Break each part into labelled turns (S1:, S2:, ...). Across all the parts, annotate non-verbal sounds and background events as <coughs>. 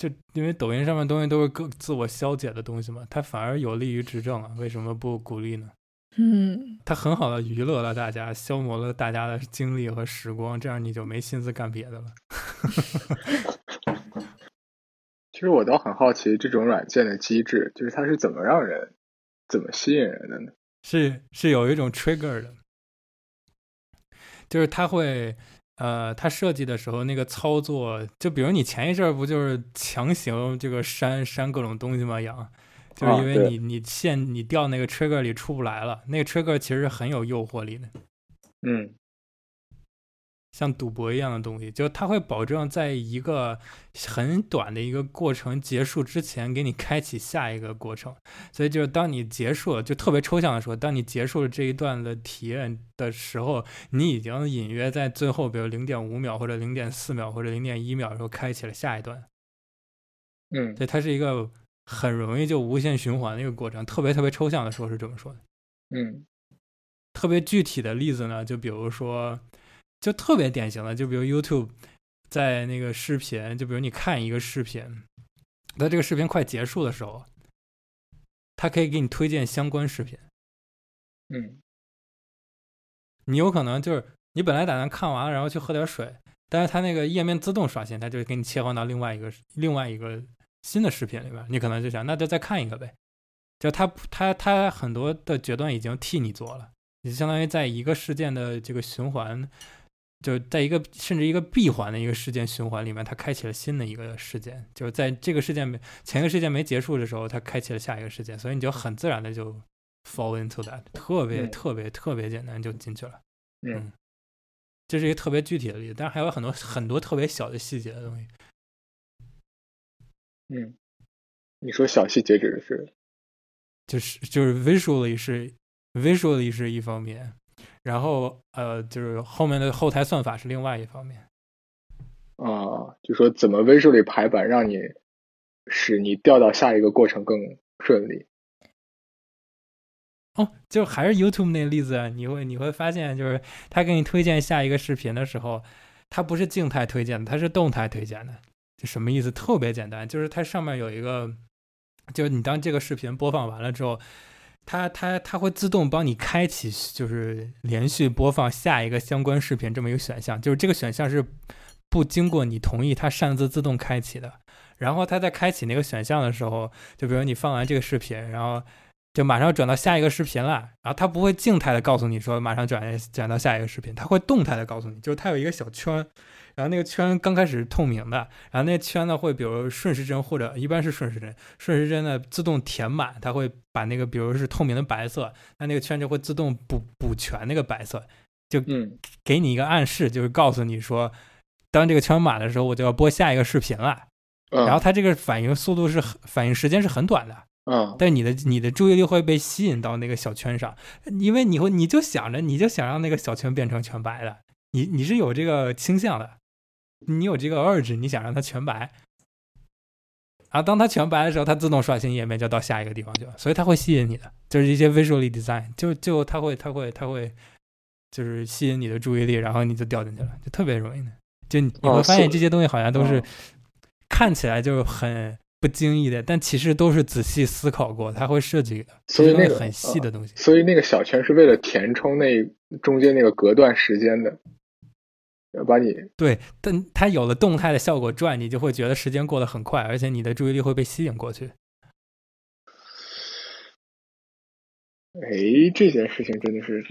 S1: 就因为抖音上面东西都是各自我消解的东西嘛，它反而有利于执政啊，为什么不鼓励呢？
S2: 嗯，
S1: 它很好的娱乐了大家，消磨了大家的精力和时光，这样你就没心思干别的了。<laughs>
S3: 其实我倒很好奇这种软件的机制，就是它是怎么让人怎么吸引人的呢？
S1: 是是有一种 trigger 的，就是它会呃，它设计的时候那个操作，就比如你前一阵儿不就是强行这个删删各种东西吗？养，就是因为
S3: 对
S1: 你你线你掉那个 trigger 里出不来了，那个 trigger 其实很有诱惑力的。
S3: 嗯
S1: 像赌博一样的东西，就它会保证在一个很短的一个过程结束之前，给你开启下一个过程。所以就是当你结束了，就特别抽象的说，当你结束了这一段的体验的时候，你已经隐约在最后，比如零点五秒或者零点四秒或者零点一秒的时候开启了下一段。
S3: 嗯
S1: 对它是一个很容易就无限循环的一个过程。特别特别抽象的说是这么说的。
S3: 嗯
S1: 特别具体的例子呢，就比如说，就特别典型的，就比如 YouTube 在那个视频，就比如你看一个视频，在这个视频快结束的时候，它可以给你推荐相关视频。
S3: 嗯
S1: 你有可能就是你本来打算看完了，然后去喝点水，但是它那个页面自动刷新，它就给你切换到另外一个另外一个新的视频里边，你可能就想那就再看一个呗。就它它它很多的决断已经替你做了，你相当于在一个事件的这个循环，就在一个甚至一个闭环的一个事件循环里面，它开启了新的一个事件，就是在这个事件没前一个事件没结束的时候，它开启了下一个事件，所以你就很自然的就 fall into that，特别
S3: 嗯
S1: 特别特别简单就进去了。
S3: 嗯
S1: 这是一个特别具体的例子，但是还有很多很多特别小的细节的东西。
S3: 嗯，你说小细节指的是？
S1: 就是就是 visually 是 visually 是一方面，然后呃就是后面的后台算法是另外一方面。
S3: 啊，就说怎么 visually 排版，让你使你调到下一个过程更顺利。
S1: 哦，就还是 YouTube 那个例子啊，你会你会发现，就是他给你推荐下一个视频的时候，它不是静态推荐的，它是动态推荐的。就什么意思？特别简单，就是它上面有一个，就是你当这个视频播放完了之后，它它它会自动帮你开启，就是连续播放下一个相关视频这么一个选项，就是这个选项是不经过你同意，它擅自自动开启的。然后它在开启那个选项的时候，就比如你放完这个视频，然后就马上转到下一个视频了，然后它不会静态的告诉你说马上转转到下一个视频，它会动态的告诉你，就是它有一个小圈，然后那个圈刚开始是透明的，然后那个圈呢会比如顺时针或者一般是顺时针，顺时针呢自动填满，它会把那个比如是透明的白色，那那个圈就会自动补补全那个白色，
S3: 就
S1: 给你一个暗示，就是告诉你说，当这个圈满的时候，我就要播下一个视频了。
S3: 嗯，
S1: 然后它这个反应速度是很反应时间是很短的，
S3: 嗯。
S1: 但你的你的注意力会被吸引到那个小圈上，因为你会你就想着你就想让那个小圈变成全白的，你你是有这个倾向的，你有这个 urge，你想让它全白。然后当它全白的时候，它自动刷新页面就到下一个地方去了，所以它会吸引你的，就是一些 visually design，就就它会它会它会就是吸引你的注意力，然后你就掉进去了，就特别容易的。就你会发现这些东西好像都是
S3: 哦
S1: 看起来就是很不经意的，但其实都是仔细思考过，他会设计的，
S3: 所以那个
S1: 很细的东西。
S3: 所以那个小圈是为了填充那中间那个隔断时间的，要把你
S1: 对，但它有了动态的效果转，你就会觉得时间过得很快，而且你的注意力会被吸引过去。
S3: 哎，这件事情真的是，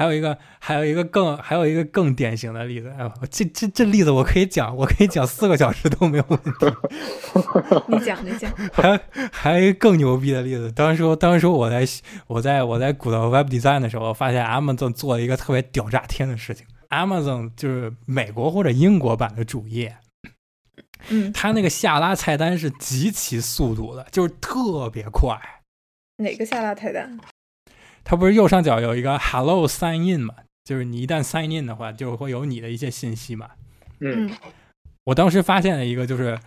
S1: 还有一个，还有一个更，还有一个更典型的例子，哎呦，这这这例子我可以讲，我可以讲四个小时都没有问题。<laughs>
S2: 你讲你讲，
S1: 还还有一个更牛逼的例子，当时当时我在我在我在鼓捣 Web Design 的时候，发现 Amazon 做了一个特别屌炸天的事情。Amazon 就是美国或者英国版的主页，
S2: 嗯，
S1: 它那个下拉菜单是极其速度的，就是特别快。
S2: 哪个下拉菜单？
S1: 它不是右上角有一个 Hello Sign In 嘛？就是你一旦 Sign In 的话，就会有你的一些信息嘛。
S3: 嗯
S2: 嗯
S1: 我当时发现了一个，就是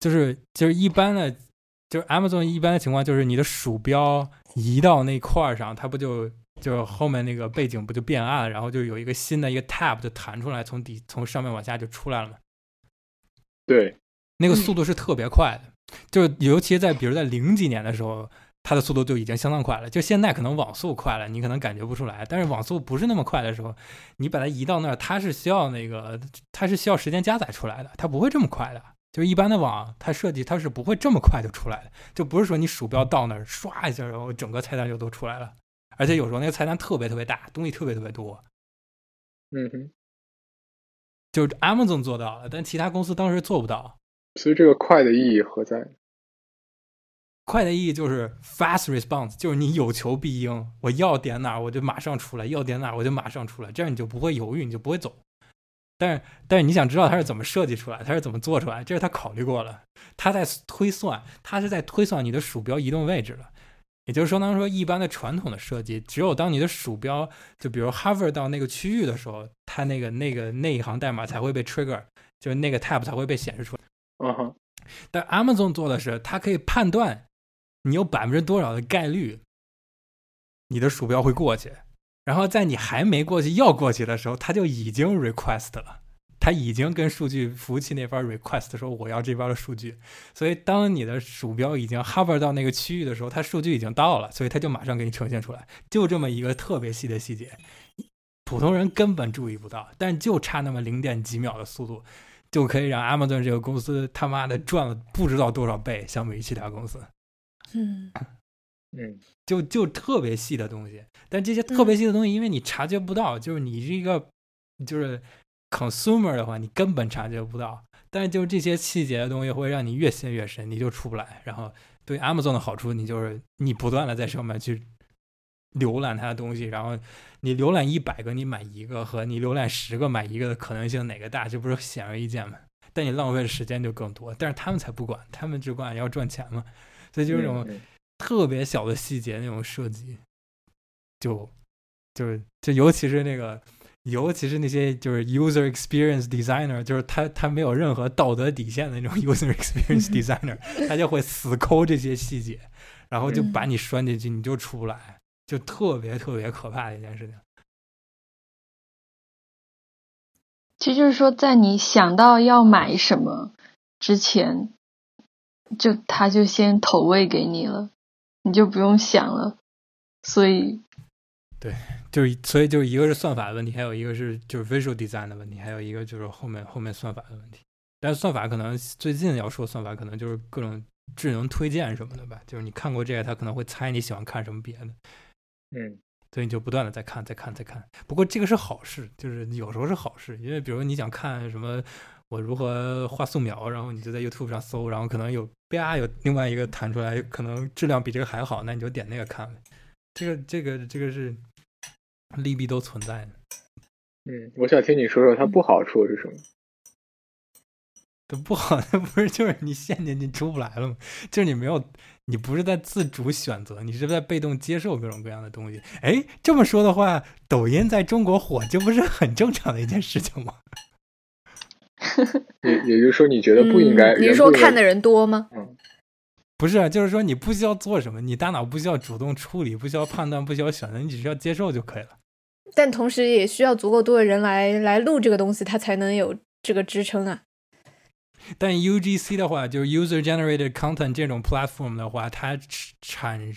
S1: 就是就是一般的，就是 Amazon 一般的情况，就是你的鼠标移到那块儿上，它不就就后面那个背景不就变暗了，然后就有一个新的一个 tab 就弹出来，从底从上面往下就出来了嘛。
S3: 对，
S1: 那个速度是特别快的，就是尤其在比如在零几年的时候，它的速度就已经相当快了。就现在可能网速快了，你可能感觉不出来，但是网速不是那么快的时候，你把它移到那儿，它是需要那个，它是需要时间加载出来的，它不会这么快的。就是一般的网，它设计它是不会这么快就出来的，就不是说你鼠标到那儿刷一下，然后整个菜单就都出来了。而且有时候那个菜单特别特别大，东西特别特别多。
S3: 嗯哼，
S1: 就是 Amazon 做到了，但其他公司当时做不到。
S3: 所以这个快的意义何在？
S1: 快的意义就是 fast response，就是你有求必应，我要点哪我就马上出来，要点哪我就马上出来，这样你就不会犹豫，你就不会走。但是，但是你想知道它是怎么设计出来，它是怎么做出来，这是他考虑过了，他在推算，他是在推算你的鼠标移动位置了。也就是说，当说一般的传统的设计，只有当你的鼠标就比如 hover 到那个区域的时候，它那个那个那一行代码才会被 trigger，就是那个 tab 才会被显示出来。
S3: 嗯哼。
S1: 但 Amazon 做的是，它可以判断你有百分之多少的概率，你的鼠标会过去，然后在你还没过去要过去的时候，它就已经 request 了。它已经跟数据服务器那边 request 说我要这边的数据，所以当你的鼠标已经 hover 到那个区域的时候，它数据已经到了，所以它就马上给你呈现出来。就这么一个特别细的细节，普通人根本注意不到，但就差那么零点几秒的速度，就可以让 Amazon 这个公司他妈的赚了不知道多少倍，相比于其他公司。
S2: 嗯 <coughs>
S3: 嗯，
S1: 就就特别细的东西，但这些特别细的东西，因为你察觉不到，就是你是一个就是。consumer 的话，你根本察觉不到，但是就这些细节的东西会让你越陷越深，你就出不来。然后对 Amazon 的好处，你就是你不断的在上面去浏览它的东西，然后你浏览一百个你买一个，和你浏览十个买一个的可能性哪个大，这不是显而易见吗？但你浪费的时间就更多。但是他们才不管，他们只管要赚钱嘛。所以就是这种特别小的细节那种设计，就就是就尤其是那个。尤其是那些就是 user experience designer，就是他他没有任何道德底线的那种 <laughs> user experience designer，他就会死抠这些细节，然后就把你拴进去，你就出不来，就特别特别可怕的一件事情。
S4: 其实就是说，在你想到要买什么之前，就他就先投喂给你了，你就不用想了，所以。
S1: 对，就是所以就一个是算法的问题，还有一个是就是 visual design 的问题，还有一个就是后面后面算法的问题。但是算法可能最近要说算法，可能就是各种智能推荐什么的吧。就是你看过这个，他可能会猜你喜欢看什么别的。
S3: 嗯，
S1: 所以你就不断的在看，在看，在看。不过这个是好事，就是有时候是好事，因为比如你想看什么，我如何画素描，然后你就在 YouTube 上搜，然后可能有啪有另外一个弹出来，可能质量比这个还好，那你就点那个看呗。这个这个这个是利弊都存在的。
S3: 嗯，我想听你说说它不好处是什么？
S1: 它不好 <laughs> 的不是就是你陷进去出不来了吗？就是你没有，你不是在自主选择，你是在被动接受各种各样的东西。哎，这么说的话，抖音在中国火，这不是很正常的一件事情吗？<laughs>
S3: 也也就是说，你觉得不应该？
S2: 你是说看的人多吗？
S3: 嗯。
S1: 不是，就是说你不需要做什么，你大脑不需要主动处理，不需要判断，不需要选择，你只需要接受就可以了。
S2: 但同时也需要足够多的人来来录这个东西，它才能有这个支撑啊。
S1: 但 UGC 的话，就是 User Generated Content 这种 platform 的话，它产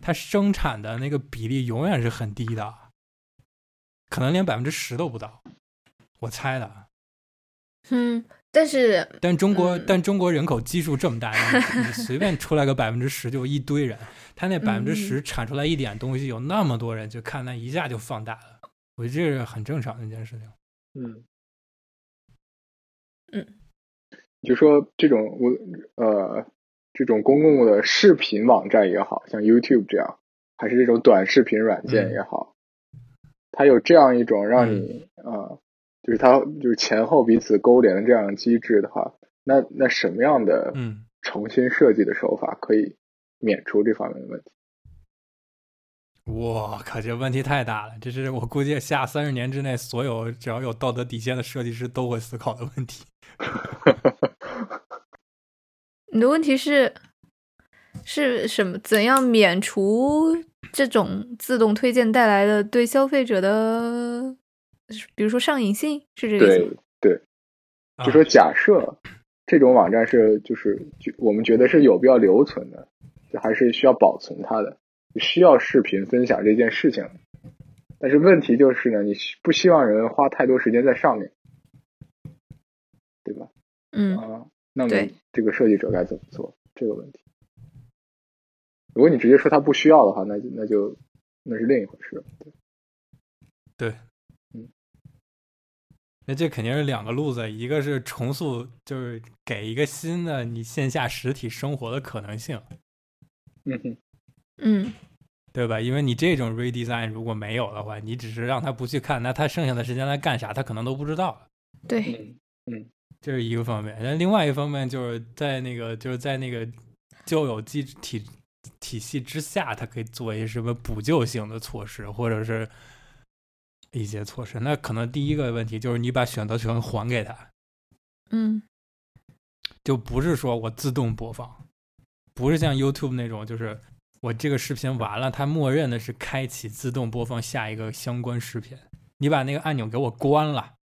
S1: 它生产的那个比例永远是很低的，可能连百分之十都不到，我猜的。
S2: 嗯。但是，
S1: 但中国，但中国人口基数这么大，你随便出来个百分之十就一堆人，他那百分之十产出来一点东西，有那么多人就看，那一下就放大了。我觉得这是很正常的一件事情。
S3: 嗯
S2: 嗯，
S3: 就说这种我呃这种公共的视频网站也好像 YouTube 这样，还是这种短视频软件也好，它有这样一种让你啊。就是它就是前后彼此勾连的这样机制的话，那那什么样的
S1: 嗯
S3: 重新设计的手法可以免除这方面的问题？
S1: 我靠，这问题太大了！这是我估计下三十年之内所有只要有道德底线的设计师都会思考的问题。<laughs>
S2: 你的问题是是什么？怎样免除这种自动推荐带来的对消费者的？比如说上瘾性是这个意思
S3: 对对，就说假设这种网站是就是就我们觉得是有必要留存的，就还是需要保存它的，需要视频分享这件事情。但是问题就是呢，你不希望人花太多时间在上面，对吧？
S2: 嗯
S3: 啊，那么这个设计者该怎么做这个问题？如果你直接说他不需要的话，那就那就那是另一回事了。对
S1: 对，那这肯定是两个路子，一个是重塑，就是给一个新的你线下实体生活的可能性，
S3: 嗯哼，
S2: 嗯
S1: 对吧？因为你这种 redesign 如果没有的话，你只是让他不去看，那他剩下的时间在干啥，他可能都不知道。
S2: 对，
S3: 嗯
S1: 这是一个方面，那另外一方面就是在那个就是在那个旧有机体体系之下，它可以做一些什么补救性的措施，或者是一些措施。那可能第一个问题就是你把选择权还给他，
S2: 嗯
S1: 就不是说我自动播放，不是像 YouTube 那种，就是我这个视频完了，它默认的是开启自动播放下一个相关视频。你把那个按钮给我关了，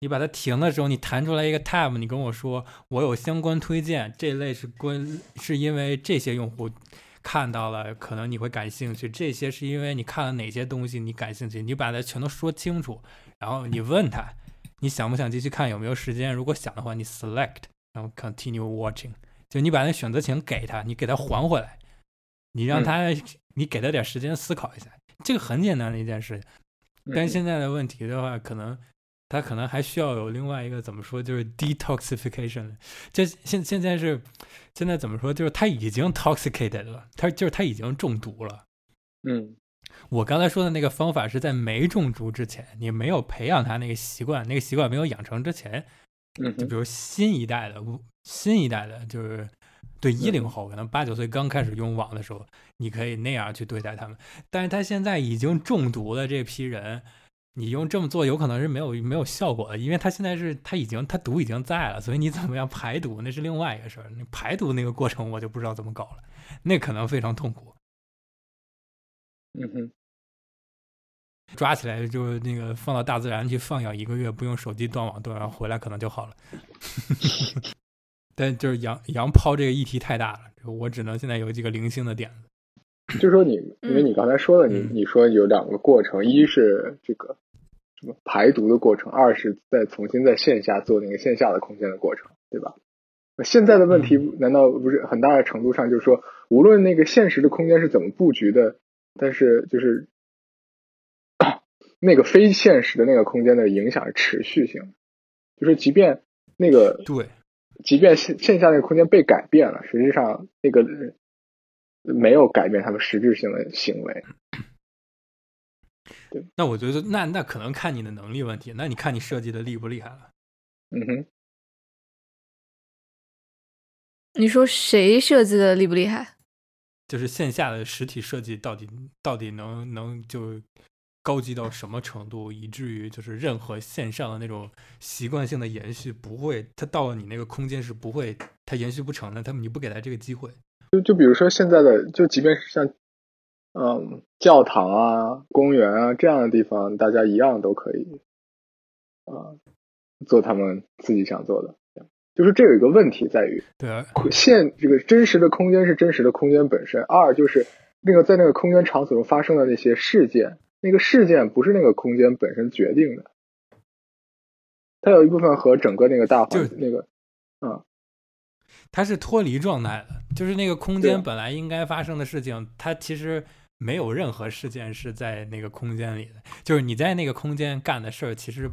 S1: 你把它停的时候，你弹出来一个 tab，你跟我说我有相关推荐，这类是关是因为这些用户看到了，可能你会感兴趣。这些是因为你看了哪些东西你感兴趣，你把它全都说清楚，然后你问他你想不想继续看，有没有时间？如果想的话，你 select。然后 continue watching，就你把那选择权给他，你给他还回来，你让他，你给他点时间思考一下，这个很简单的一件事情。但
S3: 嗯
S1: 现在的问题的话，可能他可能还需要有另外一个怎么说，就是 detoxification。这现现在是现在怎么说，就是他已经 toxicated 了，他就是他已经中毒了。
S3: 嗯
S1: 我刚才说的那个方法是在没中毒之前，你没有培养他那个习惯，那个习惯没有养成之前，
S3: 嗯
S1: 就比如新一代的，新一代的，就是对一零后，可能八九岁刚开始用网的时候，你可以那样去对待他们。但是他现在已经中毒的这批人，你用这么做有可能是没有没有效果的，因为它现在是它已经它毒已经在了，所以你怎么样排毒那是另外一个事儿。你排毒那个过程我就不知道怎么搞了，那可能非常痛苦。
S3: 嗯哼，
S1: 抓起来就那个放到大自然去放养一个月，不用手机断网断，然后回来可能就好了。<laughs> 但就是羊羊抛这个议题太大了，我只能现在有几个零星的点子。
S3: 就说你，因为你刚才说了，你
S1: 嗯
S3: 你说有两个过程，一是这个排毒的过程，二是再重新在线下做那个线下的空间的过程，对吧？那现在的问题难道不是很大的程度上就是说，无论那个现实的空间是怎么布局的，但是就是 <coughs> 那个非现实的那个空间的影响是持续性的，就是即便那个
S1: 对，
S3: 即便线线下那个空间被改变了，实际上那个没有改变他们实质性的行为。
S1: 那我觉得那那可能看你的能力问题，那你看你设计的厉不厉害了。
S3: 嗯哼，
S2: 你说谁设计的厉不厉害？
S1: 就是线下的实体设计到底到底能能就高级到什么程度，以至于就是任何线上的那种习惯性的延续不会，它到了你那个空间是不会，它延续不成的，他们你不给他这个机会。
S3: 就就比如说现在的，就即便是像嗯教堂啊、公园啊这样的地方，大家一样都可以啊、做他们自己想做的。就是这有一个问题在于，
S1: 对啊，
S3: 现这个真实的空间是真实的空间本身，二就是那个在那个空间场所中发生的那些事件，那个事件不是那个空间本身决定的，它有一部分和整个那个大环
S1: 就
S3: 那个嗯
S1: 它是脱离状态的，就是那个空间本来应该发生的事情，它其实没有任何事件是在那个空间里的，就是你在那个空间干的事儿，其实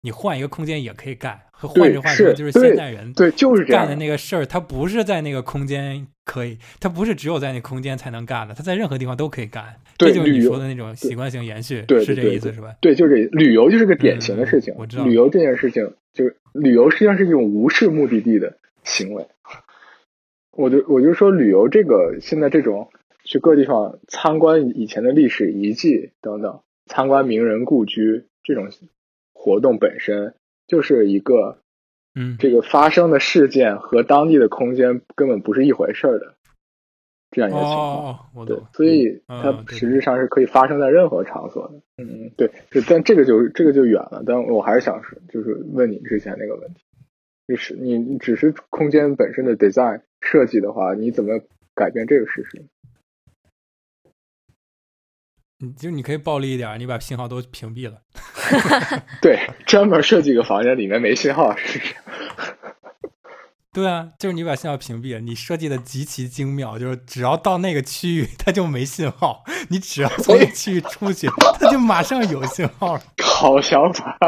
S1: 你换一个空间也可以干。换
S3: 对
S1: 句话说，就是现代人
S3: 对就是这样
S1: 干的那个事儿，它不是在那个空间可以，它不是只有在那空间才能干的，它在任何地方都可以干。
S3: 对
S1: 这就是你说的那种习惯性延续，
S3: 对
S1: 是这个意思是吧？
S3: 对，就是这旅游就是个典型的事情。
S1: 嗯我知道
S3: 旅游这件事情，就是旅游实际上是一种无视目的地的行为。我就我就说旅游这个现在这种去各地方参观以前的历史遗迹等等，参观名人故居这种活动本身就是一个
S1: 嗯，
S3: 这个发生的事件和当地的空间根本不是一回事儿的这样一
S1: 哦
S3: 个情况。
S1: 哦哦，我
S3: 对
S1: 懂。，
S3: 所以
S1: 嗯
S3: 它实质上是可以发生在任何场所的。嗯，嗯，对，是，但这个就这个就远了。但我还是想说，就是问你之前那个问题，就是你你只是空间本身的 design 设计的话，你怎么改变这个事实？
S1: 你就你可以暴力一点，你把信号都屏蔽了。<laughs>
S3: 对，专门设计个房间里面没信号，是不是？
S1: 对啊，就是你把信号屏蔽了，你设计的极其精妙，就是只要到那个区域它就没信号，你只要从那个区域出去，它就马上有信号了。
S3: 好想法。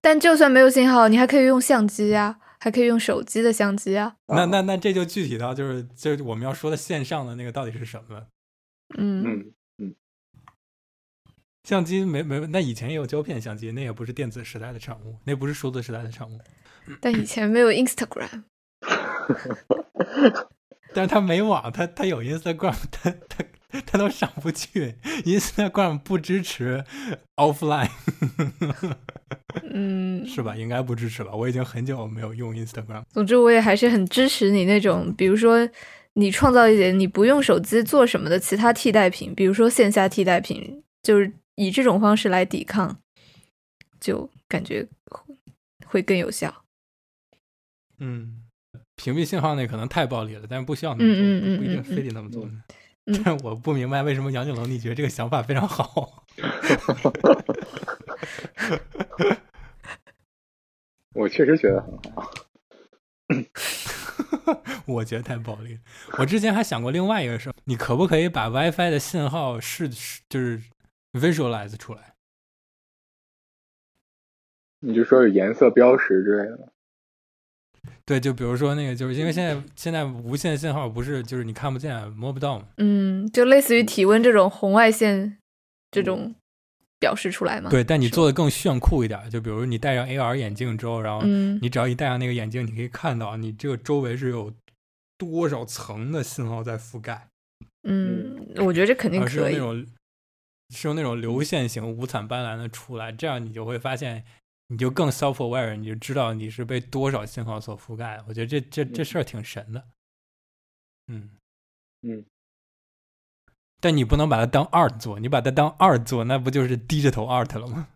S2: 但就算没有信号，你还可以用相机啊，还可以用手机的相机啊。
S1: 那那那这就具体到就是就是我们要说的线上的那个到底是什么？
S2: 嗯
S3: 嗯，
S1: 相机没没，那以前也有胶片相机，那也不是电子时代的产物，那不是数字时代的产物。<laughs>
S2: 但以前没有 Instagram，<laughs>
S1: 但是他没网，他他有 Instagram，他他他都上不去，Instagram 不支持 offline，<laughs>
S2: 嗯，
S1: 是吧？应该不支持吧？我已经很久没有用 Instagram。
S2: 总之，我也还是很支持你那种，比如说你创造一点你不用手机做什么的其他替代品，比如说线下替代品，就是以这种方式来抵抗，就感觉会更有效。
S1: 嗯，屏蔽信号那可能太暴力了，但是不需要那么做，
S2: 嗯嗯嗯
S1: 不一定
S2: 嗯
S1: 非得那么做。
S2: 嗯
S1: 但我不明白为什么杨景龙你觉得这个想法非常好。<laughs>
S3: 我确实觉得很好。<laughs>
S1: 我觉得太暴力了。我之前还想过另外一个事儿，你可不可以把 WiFi 的信号是就是 visualize 出来？
S3: 你就说有颜色标识之类的。
S1: 对，就比如说那个，就是因为现在现在无线信号不是就是你看不见摸不到嘛？
S2: 嗯，就类似于体温这种红外线这种表示出来嘛。
S1: 对，但你做的更炫酷一点，就比如你戴上 AR 眼镜之后，然后
S2: 嗯
S1: 你只要一戴上那个眼镜，你可以看到你这个周围是有多少层的信号在覆盖，
S2: 嗯，我觉得这肯定
S1: 而是用
S2: 可以。
S1: 那种是用那种流线型五彩斑斓的出来，这样你就会发现，你就更 self aware，你就知道你是被多少信号所覆盖。我觉得这这这事儿挺神的，嗯
S3: 嗯，
S1: 但你不能把它当 art 做，你把它当 art 做，那不就是 digital art 了吗？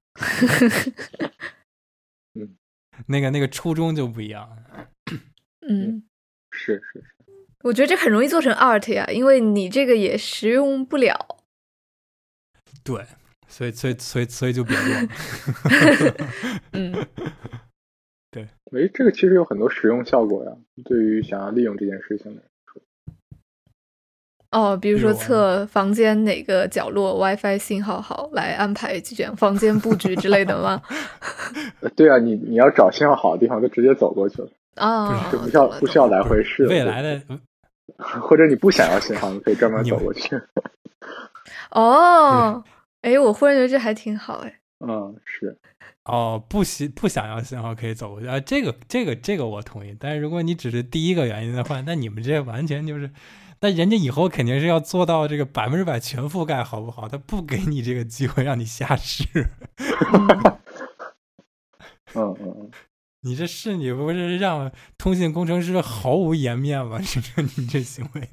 S3: 嗯，<laughs>
S1: 那个那个初衷就不一样。
S2: 嗯，
S3: 是是是。
S2: 我觉得这很容易做成 art 呀，因为你这个也实用不了。
S1: 对，所以所以所以所以就别做了。<laughs> <laughs>
S2: 嗯
S3: 诶，这个其实有很多实用效果呀，对于想要利用这件事情的人。
S2: 哦，比如说测房间哪个角落 WiFi 信号好，来安排几卷房间布局之类的吗？<laughs>
S3: 呃对啊，你你要找信号好的地方，就直接走过去了，
S2: 啊，
S3: 就不需要不需要来回试了。
S1: 未来的
S3: 或者你不想要信号，你可以专门走过去。
S2: 哦，哎，我忽然觉得这还挺好哎。
S3: 嗯，是，
S1: 哦，不喜不想要信号可以走过去啊，这个这个这个我同意。但是如果你只是第一个原因的话，那你们这完全就是，那人家以后肯定是要做到这个百分之百全覆盖，好不好？他不给你这个机会让你瞎试，<laughs>
S3: 嗯嗯嗯，
S1: 你这是你不是让通信工程师毫无颜面吗？你这你这行为，